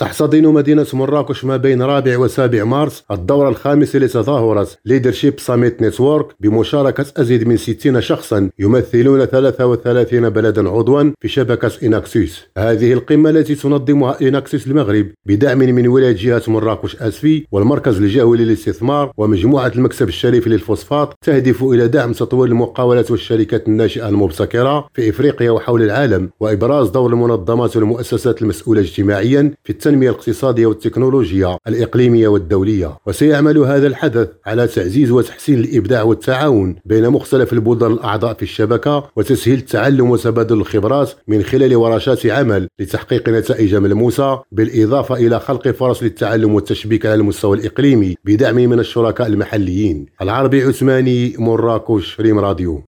تحتضن مدينة مراكش ما بين رابع وسابع مارس الدورة الخامسة لتظاهرة. Leadership Summit Network بمشاركة أزيد من 60 شخصا يمثلون 33 بلدا عضوا في شبكة Enactus. هذه القمة التي تنظمها Enactus المغرب بدعم من ولاية جهة مراكش أسفي والمركز الجهوي للاستثمار ومجموعة المكتب الشريف للفوسفات تهدف إلى دعم تطوير المقاولات والشركات الناشئة المبتكرة في إفريقيا وحول العالم وإبراز دور المنظمات والمؤسسات المسؤولة اجتماعيا في التنمية الاقتصادية والتكنولوجيا الإقليمية والدولية وسيعمل هذا الحدث على تعزيز وتحسين الإبداع والتعاون بين مختلف البلدان الأعضاء في الشبكة وتسهيل التعلم وتبادل الخبرات من خلال ورشات عمل لتحقيق نتائج ملموسة بالإضافة إلى خلق فرص للتعلم والتشبيك على المستوى الإقليمي بدعم من الشركاء المحليين. العربي عثماني مراكش ريم راديو.